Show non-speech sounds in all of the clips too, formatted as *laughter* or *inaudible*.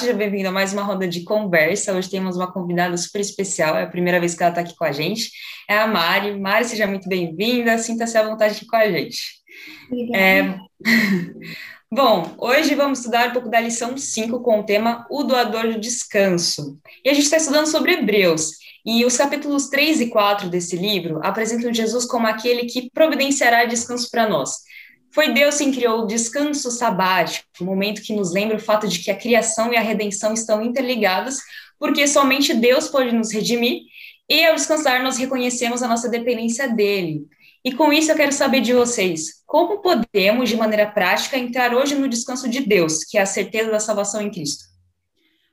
seja bem-vindo a mais uma roda de conversa. Hoje temos uma convidada super especial, é a primeira vez que ela está aqui com a gente. É a Mari. Mari, seja muito bem-vinda, sinta-se à vontade aqui com a gente. É... *laughs* Bom, hoje vamos estudar um pouco da lição 5 com o tema O Doador do Descanso. E a gente está estudando sobre Hebreus. E os capítulos 3 e 4 desse livro apresentam Jesus como aquele que providenciará descanso para nós. Foi Deus quem criou o descanso sabático, um momento que nos lembra o fato de que a criação e a redenção estão interligadas, porque somente Deus pode nos redimir, e ao descansar nós reconhecemos a nossa dependência dele. E com isso eu quero saber de vocês, como podemos, de maneira prática, entrar hoje no descanso de Deus, que é a certeza da salvação em Cristo?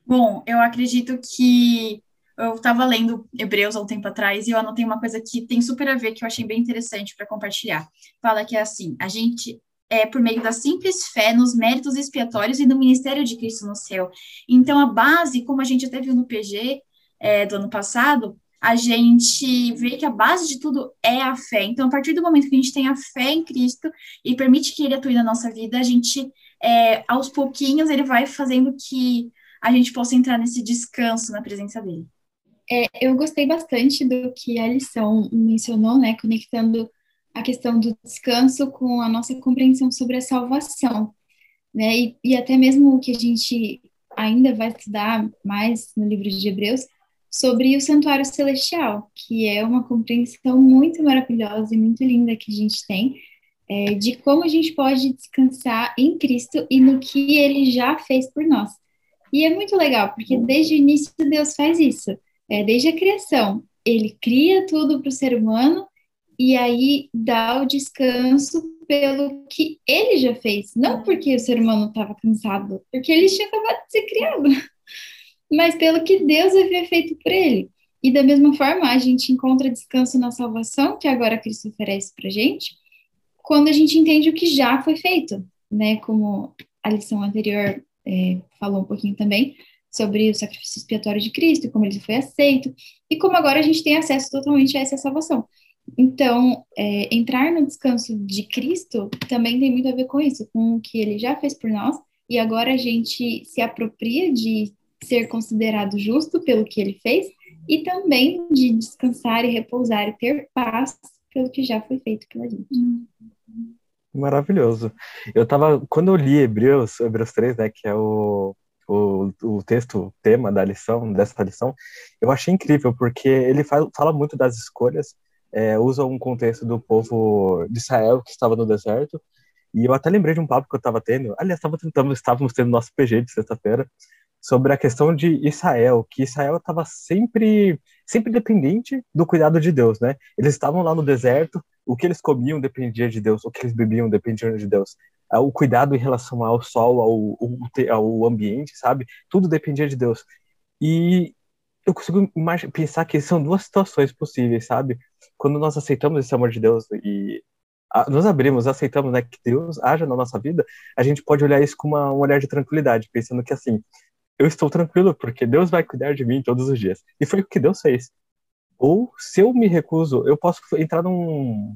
Bom, eu acredito que eu estava lendo Hebreus há um tempo atrás e eu anotei uma coisa que tem super a ver, que eu achei bem interessante para compartilhar. Fala que é assim: a gente é por meio da simples fé nos méritos expiatórios e no ministério de Cristo no céu. Então, a base, como a gente até viu no PG é, do ano passado, a gente vê que a base de tudo é a fé. Então, a partir do momento que a gente tem a fé em Cristo e permite que Ele atue na nossa vida, a gente, é, aos pouquinhos, Ele vai fazendo que a gente possa entrar nesse descanso na presença dele. É, eu gostei bastante do que a lição mencionou, né, conectando a questão do descanso com a nossa compreensão sobre a salvação, né, e, e até mesmo o que a gente ainda vai estudar mais no livro de Hebreus, sobre o santuário celestial, que é uma compreensão muito maravilhosa e muito linda que a gente tem é, de como a gente pode descansar em Cristo e no que Ele já fez por nós. E é muito legal, porque desde o início Deus faz isso é, desde a criação. Ele cria tudo para o ser humano e aí dá o descanso pelo que ele já fez, não porque o ser humano estava cansado, porque ele tinha acabado de ser criado, *laughs* mas pelo que Deus havia feito por ele. E da mesma forma, a gente encontra descanso na salvação, que agora Cristo oferece para gente, quando a gente entende o que já foi feito, né? Como a lição anterior é, falou um pouquinho também, sobre o sacrifício expiatório de Cristo, como ele foi aceito, e como agora a gente tem acesso totalmente a essa salvação. Então, é, entrar no descanso de Cristo também tem muito a ver com isso, com o que ele já fez por nós, e agora a gente se apropria de ser considerado justo pelo que ele fez, e também de descansar e repousar e ter paz pelo que já foi feito pela gente. Maravilhoso. Eu tava, quando eu li Hebreus, Hebreus 3, né, que é o o, o texto, tema da lição, dessa lição, eu achei incrível, porque ele fala, fala muito das escolhas, é, usa um contexto do povo de Israel que estava no deserto, e eu até lembrei de um papo que eu estava tendo, aliás, estava tentando, estávamos tendo nosso PG de sexta-feira, sobre a questão de Israel, que Israel estava sempre, sempre dependente do cuidado de Deus, né? Eles estavam lá no deserto, o que eles comiam dependia de Deus, o que eles bebiam dependia de Deus o cuidado em relação ao sol, ao, ao ambiente, sabe? Tudo dependia de Deus. E eu consigo pensar que são duas situações possíveis, sabe? Quando nós aceitamos esse amor de Deus e nos abrimos, aceitamos né, que Deus haja na nossa vida, a gente pode olhar isso com uma, um olhar de tranquilidade, pensando que assim, eu estou tranquilo porque Deus vai cuidar de mim todos os dias. E foi o que Deus fez. Ou se eu me recuso, eu posso entrar num,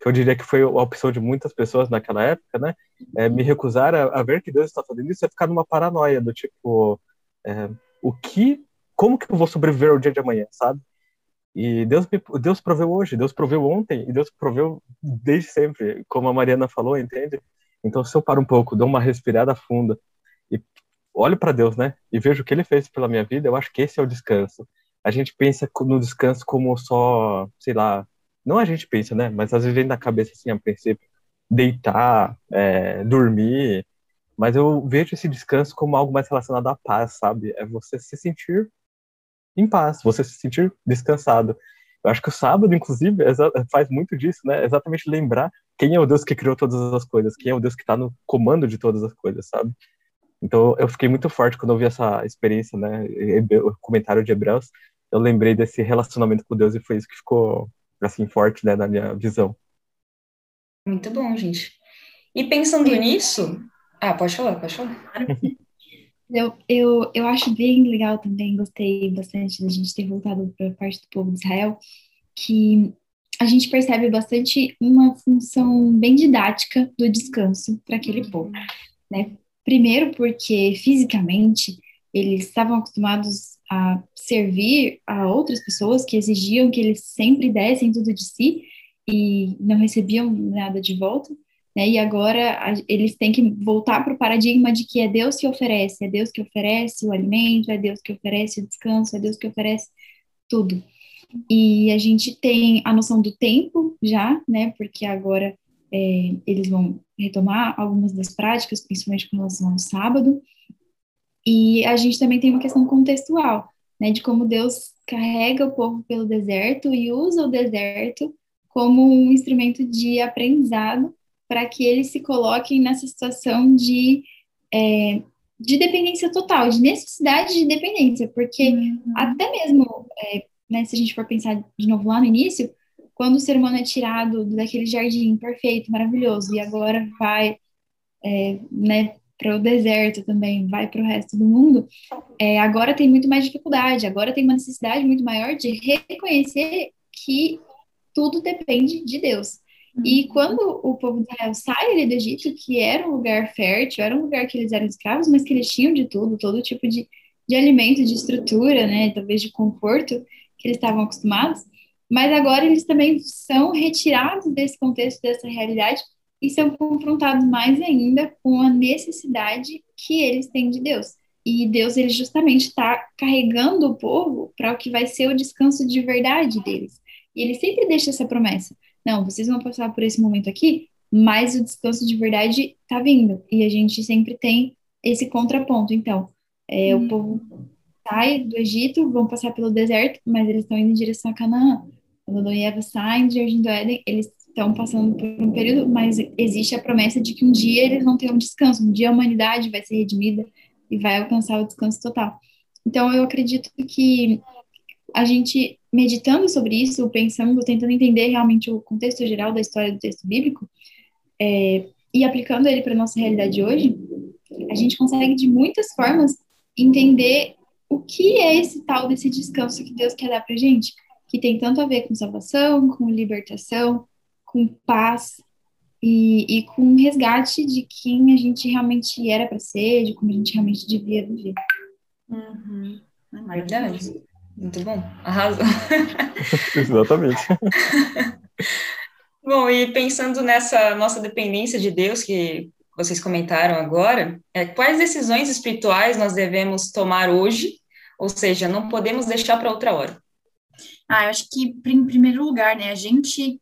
que eu diria que foi a opção de muitas pessoas naquela época, né? É, me recusar a, a, ver que Deus está fazendo isso é ficar numa paranoia do tipo, é, o que, como que eu vou sobreviver ao dia de amanhã, sabe? E Deus, me, Deus proveu hoje, Deus proveu ontem e Deus proveu desde sempre, como a Mariana falou, entende? Então, se eu paro um pouco, dou uma respirada funda e olho para Deus, né? E vejo o que Ele fez pela minha vida, eu acho que esse é o descanso. A gente pensa no descanso como só, sei lá, não a gente pensa, né? Mas às vezes vem na cabeça assim, a princípio, deitar, é, dormir. Mas eu vejo esse descanso como algo mais relacionado à paz, sabe? É você se sentir em paz, você se sentir descansado. Eu acho que o sábado, inclusive, faz muito disso, né? Exatamente lembrar quem é o Deus que criou todas as coisas, quem é o Deus que está no comando de todas as coisas, sabe? Então eu fiquei muito forte quando eu vi essa experiência, né? O comentário de Hebreus. Eu lembrei desse relacionamento com Deus e foi isso que ficou assim, forte, né, na minha visão. Muito bom, gente. E pensando nisso... Ah, pode falar, pode falar. *laughs* Eu, eu, eu acho bem legal também, gostei bastante da gente ter voltado para a parte do povo de Israel, que a gente percebe bastante uma função bem didática do descanso para aquele povo, né? Primeiro porque fisicamente eles estavam acostumados a servir a outras pessoas que exigiam que eles sempre dessem tudo de si e não recebiam nada de volta. Né? E agora a, eles têm que voltar para o paradigma de que é Deus que oferece, é Deus que oferece o alimento, é Deus que oferece o descanso, é Deus que oferece tudo. E a gente tem a noção do tempo já, né? Porque agora é, eles vão retomar algumas das práticas, principalmente com relação ao sábado. E a gente também tem uma questão contextual, né? De como Deus carrega o povo pelo deserto e usa o deserto como um instrumento de aprendizado para que eles se coloquem nessa situação de, é, de dependência total, de necessidade de dependência, porque uhum. até mesmo, é, né, se a gente for pensar de novo lá no início, quando o ser humano é tirado daquele jardim perfeito, maravilhoso, e agora vai é, né, para o deserto também, vai para o resto do mundo, é, agora tem muito mais dificuldade, agora tem uma necessidade muito maior de reconhecer que tudo depende de Deus. E uhum. quando o povo de Israel sai do Egito, que era um lugar fértil, era um lugar que eles eram escravos, mas que eles tinham de tudo, todo tipo de, de alimento, de estrutura, né, talvez de conforto que eles estavam acostumados, mas agora eles também são retirados desse contexto, dessa realidade, e são confrontados mais ainda com a necessidade que eles têm de Deus. E Deus, ele justamente está carregando o povo para o que vai ser o descanso de verdade deles. E ele sempre deixa essa promessa. Não, vocês vão passar por esse momento aqui, mas o descanso de verdade está vindo. E a gente sempre tem esse contraponto. Então, é, hum. o povo sai do Egito, vão passar pelo deserto, mas eles estão indo em direção a Canaã. Quando Adão e Eva saem do Jardim do Éden, eles estão passando por um período, mas existe a promessa de que um dia eles vão ter um descanso, um dia a humanidade vai ser redimida e vai alcançar o descanso total. Então, eu acredito que a gente meditando sobre isso, pensando, tentando entender realmente o contexto geral da história do texto bíblico é, e aplicando ele para a nossa realidade hoje, a gente consegue de muitas formas entender o que é esse tal desse descanso que Deus quer dar para gente, que tem tanto a ver com salvação, com libertação, com paz e, e com resgate de quem a gente realmente era para ser, de como a gente realmente devia viver. Uhum. É verdade. Muito bom, arrasou. *laughs* Exatamente. bom, e pensando nessa nossa dependência de Deus que vocês comentaram agora, é, quais decisões espirituais nós devemos tomar hoje? Ou seja, não podemos deixar para outra hora. Ah, eu acho que, em primeiro lugar, né, a gente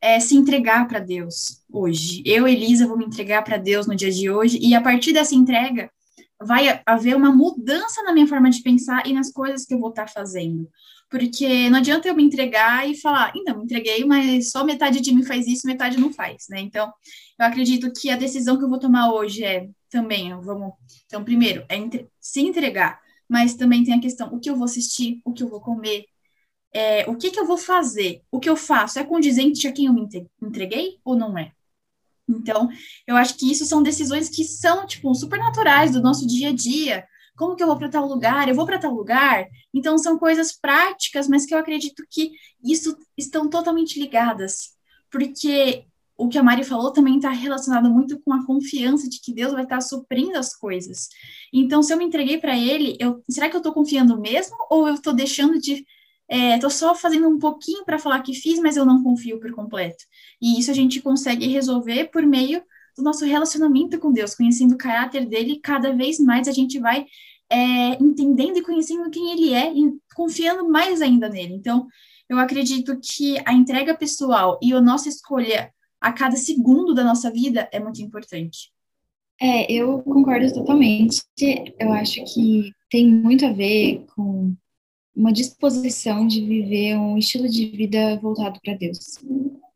é, se entregar para Deus hoje. Eu, Elisa, vou me entregar para Deus no dia de hoje, e a partir dessa entrega, vai haver uma mudança na minha forma de pensar e nas coisas que eu vou estar fazendo. Porque não adianta eu me entregar e falar, então, me entreguei, mas só metade de mim faz isso, metade não faz, né? Então, eu acredito que a decisão que eu vou tomar hoje é também, vamos. Então, primeiro, é entre, se entregar, mas também tem a questão: o que eu vou assistir, o que eu vou comer, é, o que, que eu vou fazer, o que eu faço é condizente a quem eu me entreguei ou não é? Então, eu acho que isso são decisões que são, tipo, super naturais do nosso dia a dia. Como que eu vou para tal lugar? Eu vou para tal lugar? Então, são coisas práticas, mas que eu acredito que isso estão totalmente ligadas. Porque o que a Mari falou também está relacionado muito com a confiança de que Deus vai estar suprindo as coisas. Então, se eu me entreguei para Ele, eu, será que eu estou confiando mesmo? Ou eu estou deixando de Estou é, só fazendo um pouquinho para falar que fiz, mas eu não confio por completo. E isso a gente consegue resolver por meio do nosso relacionamento com Deus, conhecendo o caráter dele, cada vez mais a gente vai é, entendendo e conhecendo quem ele é e confiando mais ainda nele. Então, eu acredito que a entrega pessoal e a nossa escolha a cada segundo da nossa vida é muito importante. É, eu concordo totalmente. Eu acho que tem muito a ver com uma disposição de viver um estilo de vida voltado para Deus.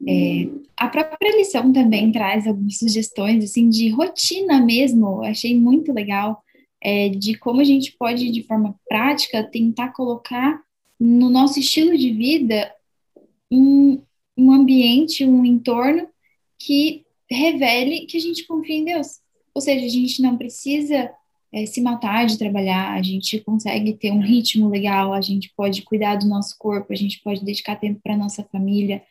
É, a própria lição também traz algumas sugestões assim de rotina mesmo. Achei muito legal é, de como a gente pode de forma prática tentar colocar no nosso estilo de vida um, um ambiente, um entorno que revele que a gente confia em Deus. Ou seja, a gente não precisa é, se matar de trabalhar, a gente consegue ter um ritmo legal, a gente pode cuidar do nosso corpo, a gente pode dedicar tempo para nossa família,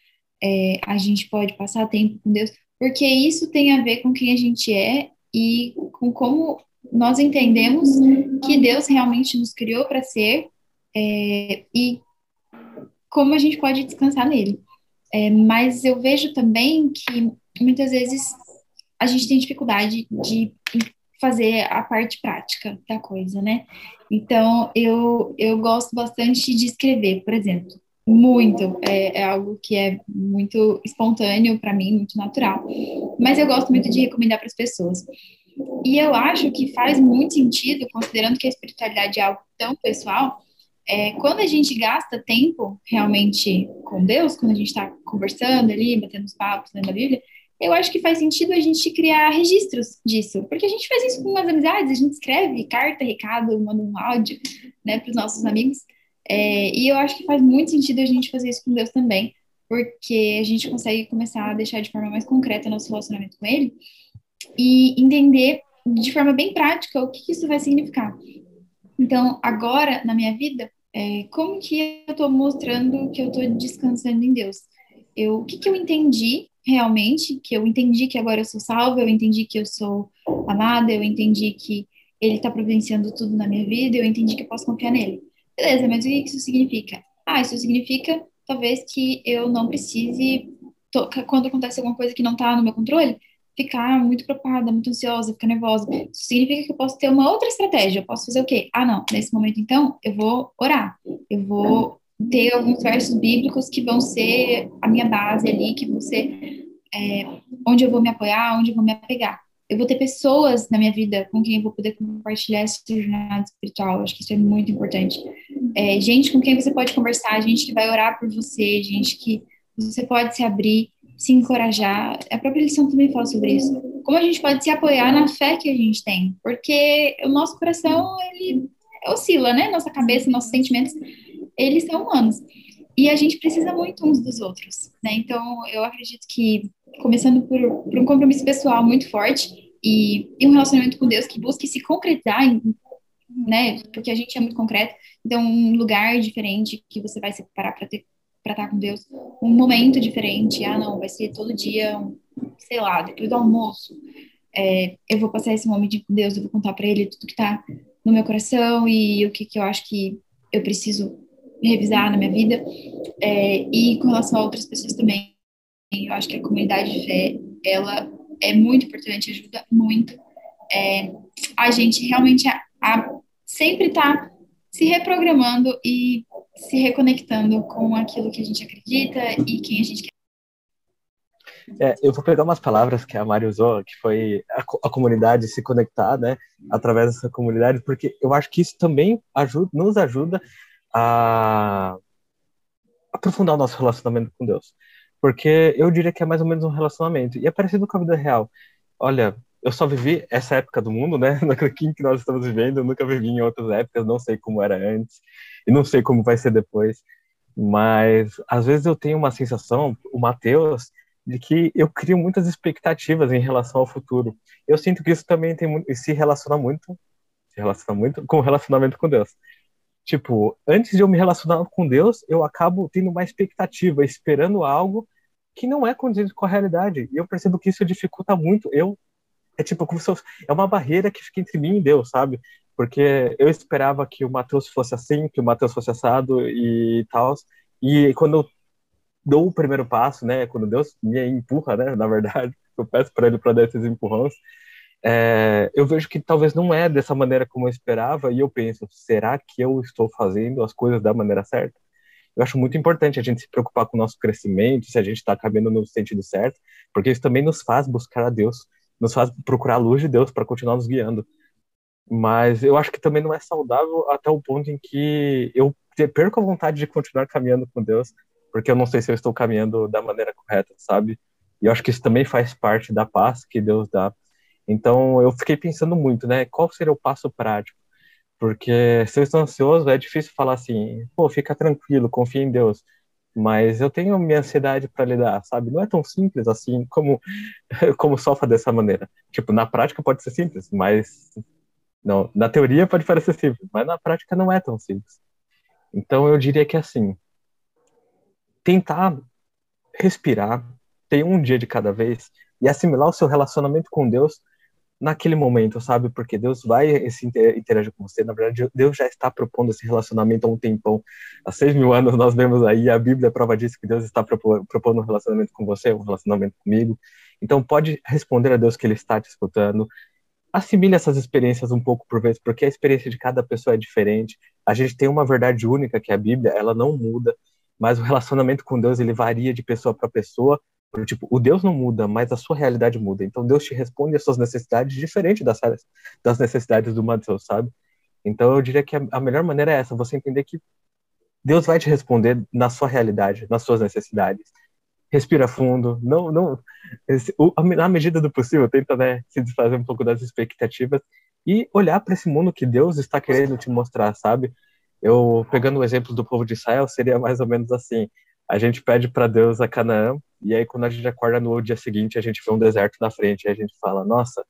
é, a gente pode passar tempo com Deus, porque isso tem a ver com quem a gente é e com como nós entendemos que Deus realmente nos criou para ser é, e como a gente pode descansar nele. É, mas eu vejo também que muitas vezes a gente tem dificuldade de fazer a parte prática da coisa, né? Então, eu, eu gosto bastante de escrever, por exemplo. Muito. É, é algo que é muito espontâneo para mim, muito natural. Mas eu gosto muito de recomendar para as pessoas. E eu acho que faz muito sentido, considerando que a espiritualidade é algo tão pessoal, é, quando a gente gasta tempo realmente com Deus, quando a gente está conversando ali, batendo os papos, lendo a Bíblia, eu acho que faz sentido a gente criar registros disso, porque a gente faz isso com as amizades, a gente escreve carta, recado, manda um áudio, né, para os nossos amigos, é, e eu acho que faz muito sentido a gente fazer isso com Deus também, porque a gente consegue começar a deixar de forma mais concreta nosso relacionamento com Ele e entender de forma bem prática o que, isso vai significar. Então, agora, na minha vida, é, como que eu estou mostrando que eu estou descansando em Deus? Eu, o que, que eu entendi realmente, que eu entendi que agora eu sou salva, eu entendi que eu sou amada, eu entendi que Ele está providenciando tudo na minha vida, eu entendi que eu posso confiar nele. Beleza, mas o que isso significa? Ah, isso significa talvez que eu não precise, quando acontece alguma coisa que não está no meu controle, ficar muito preocupada, muito ansiosa, ficar nervosa. Isso significa que eu posso ter uma outra estratégia. Eu posso fazer o quê? Ah, não, nesse momento então, eu vou orar. Eu vou ter alguns versos bíblicos que vão ser a minha base ali, que vão ser é, onde eu vou me apoiar, onde eu vou me apegar. Eu vou ter pessoas na minha vida com quem eu vou poder compartilhar essa jornada espiritual. Acho que isso é muito importante. É, gente com quem você pode conversar, gente que vai orar por você, gente que você pode se abrir se encorajar. A própria lição também fala sobre isso. Como a gente pode se apoiar na fé que a gente tem? Porque o nosso coração, ele oscila, né? Nossa cabeça, nossos sentimentos, eles são humanos. E a gente precisa muito uns dos outros, né? Então, eu acredito que, começando por, por um compromisso pessoal muito forte e, e, um relacionamento com Deus que busque se concretizar, né? Porque a gente é muito concreto. Então, um lugar diferente que você vai se preparar para ter para estar com Deus, um momento diferente. Ah, não, vai ser todo dia, sei lá, depois do almoço. É, eu vou passar esse momento com Deus, eu vou contar para Ele tudo que está no meu coração e o que, que eu acho que eu preciso revisar na minha vida. É, e com relação a outras pessoas também, eu acho que a comunidade de fé, ela é muito importante, ajuda muito é, a gente realmente a, a sempre estar tá se reprogramando e se reconectando com aquilo que a gente acredita e quem a gente quer. É, eu vou pegar umas palavras que a Mari usou, que foi a, a, comunidade se conectar, né, através dessa comunidade, porque eu acho que isso também ajuda, nos ajuda a aprofundar o nosso relacionamento com Deus. Porque eu diria que é mais ou menos um relacionamento, e é parecido com a vida real. Olha, eu só vivi essa época do mundo, né? *laughs* Naquilo que nós estamos vivendo, eu nunca vivi em outras épocas, não sei como era antes e não sei como vai ser depois. Mas às vezes eu tenho uma sensação, o Mateus, de que eu crio muitas expectativas em relação ao futuro. Eu sinto que isso também tem se relaciona muito, se relaciona muito com o relacionamento com Deus. Tipo, antes de eu me relacionar com Deus, eu acabo tendo uma expectativa, esperando algo que não é condizente com a realidade. E eu percebo que isso dificulta muito eu é tipo como se fosse, é uma barreira que fica entre mim e Deus, sabe? Porque eu esperava que o Matheus fosse assim, que o Matheus fosse assado e tal. E quando eu dou o primeiro passo, né, quando Deus me empurra, né, na verdade, *laughs* eu peço para ele para dar esses empurrões, é, eu vejo que talvez não é dessa maneira como eu esperava e eu penso, será que eu estou fazendo as coisas da maneira certa? Eu acho muito importante a gente se preocupar com o nosso crescimento, se a gente está caminhando no sentido certo, porque isso também nos faz buscar a Deus nos faz procurar a luz de Deus para continuar nos guiando. Mas eu acho que também não é saudável até o ponto em que eu perco a vontade de continuar caminhando com Deus, porque eu não sei se eu estou caminhando da maneira correta, sabe? E eu acho que isso também faz parte da paz que Deus dá. Então eu fiquei pensando muito, né? Qual seria o passo prático? Porque se eu estou ansioso, é difícil falar assim, pô, fica tranquilo, confia em Deus mas eu tenho minha ansiedade para lidar, sabe? Não é tão simples assim como *laughs* como sofre dessa maneira. Tipo, na prática pode ser simples, mas não, na teoria pode parecer simples, mas na prática não é tão simples. Então eu diria que assim, tentar respirar, ter um dia de cada vez e assimilar o seu relacionamento com Deus naquele momento, sabe? Porque Deus vai se interagir com você. Na verdade, Deus já está propondo esse relacionamento há um tempão. Há seis mil anos nós vemos aí, a Bíblia é prova disso, que Deus está propondo um relacionamento com você, um relacionamento comigo. Então, pode responder a Deus que Ele está te escutando. Assimile essas experiências um pouco por vez, porque a experiência de cada pessoa é diferente. A gente tem uma verdade única, que é a Bíblia, ela não muda, mas o relacionamento com Deus, ele varia de pessoa para pessoa, Tipo, o Deus não muda, mas a sua realidade muda. Então Deus te responde às suas necessidades diferente das, das necessidades do Mateus, sabe? Então eu diria que a, melhor maneira é essa, você entender que Deus vai te responder na sua realidade, nas suas necessidades. Respira fundo, não, não, na medida do possível, tenta né, se desfazer um pouco das expectativas e olhar para esse mundo que Deus está querendo te mostrar, sabe? Eu pegando o exemplo do povo de Israel, seria mais ou menos assim: a gente pede para Deus a Canaã, e aí quando a gente acorda no dia seguinte, a gente vê um deserto na frente, e a gente fala, nossa,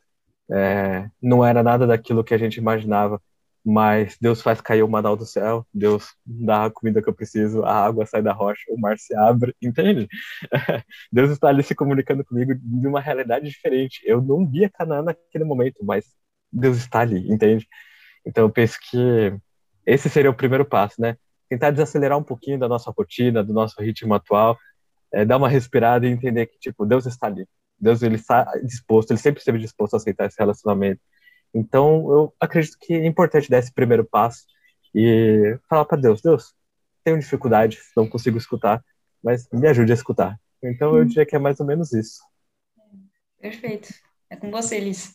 é, não era nada daquilo que a gente imaginava, mas Deus faz cair o manal do céu, Deus dá a comida que eu preciso, a água sai da rocha, o mar se abre, *laughs* entende? Deus está ali se comunicando comigo de uma realidade diferente. Eu não via Canaã naquele momento, mas Deus está ali, entende? Então eu penso que esse seria o primeiro passo, né? Tentar desacelerar um pouquinho da nossa rotina, do nosso ritmo atual, é, dar uma respirada e entender que, tipo, Deus está ali. Deus, ele está disposto, ele sempre esteve disposto a aceitar esse relacionamento. Então, eu acredito que é importante dar esse primeiro passo e falar para Deus, Deus, tenho dificuldade, não consigo escutar, mas me ajude a escutar. Então, eu diria que é mais ou menos isso. Perfeito. É com você, Liz.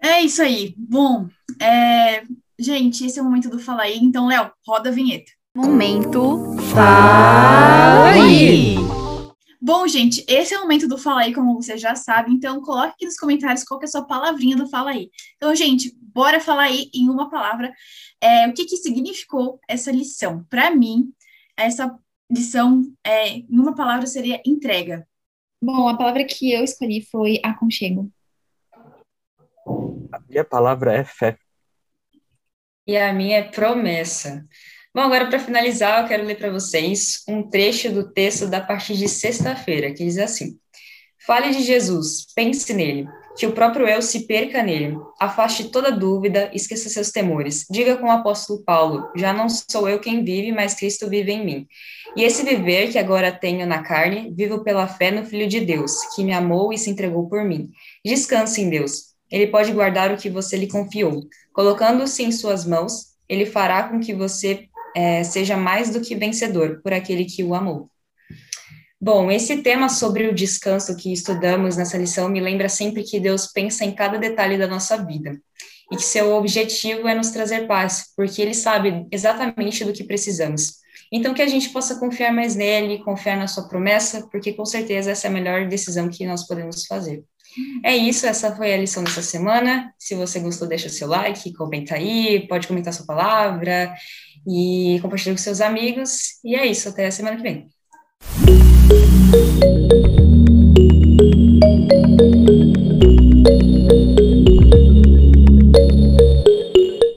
É isso aí. Bom, é... gente, esse é o momento do Fala aí. Então, Léo, roda a vinheta. Momento Fala aí! Bom, gente, esse é o momento do Fala aí, como você já sabe, então coloque aqui nos comentários qual é a sua palavrinha do Fala aí. Então, gente, bora falar aí em uma palavra. É, o que, que significou essa lição? Para mim, essa lição, é, numa palavra, seria entrega. Bom, a palavra que eu escolhi foi aconchego. A minha palavra é fé. E a minha é promessa. Bom, agora para finalizar, eu quero ler para vocês um trecho do texto da partir de sexta-feira, que diz assim: Fale de Jesus, pense nele, que o próprio eu se perca nele. Afaste toda dúvida, esqueça seus temores. Diga com o apóstolo Paulo: Já não sou eu quem vive, mas Cristo vive em mim. E esse viver que agora tenho na carne, vivo pela fé no Filho de Deus, que me amou e se entregou por mim. Descanse em Deus. Ele pode guardar o que você lhe confiou. Colocando-se em suas mãos, ele fará com que você é, seja mais do que vencedor por aquele que o amou. Bom, esse tema sobre o descanso que estudamos nessa lição me lembra sempre que Deus pensa em cada detalhe da nossa vida e que seu objetivo é nos trazer paz, porque Ele sabe exatamente do que precisamos. Então, que a gente possa confiar mais nele, confiar na sua promessa, porque com certeza essa é a melhor decisão que nós podemos fazer. É isso, essa foi a lição dessa semana. Se você gostou, deixa o seu like, comenta aí, pode comentar sua palavra e compartilha com seus amigos. E é isso, até a semana que vem.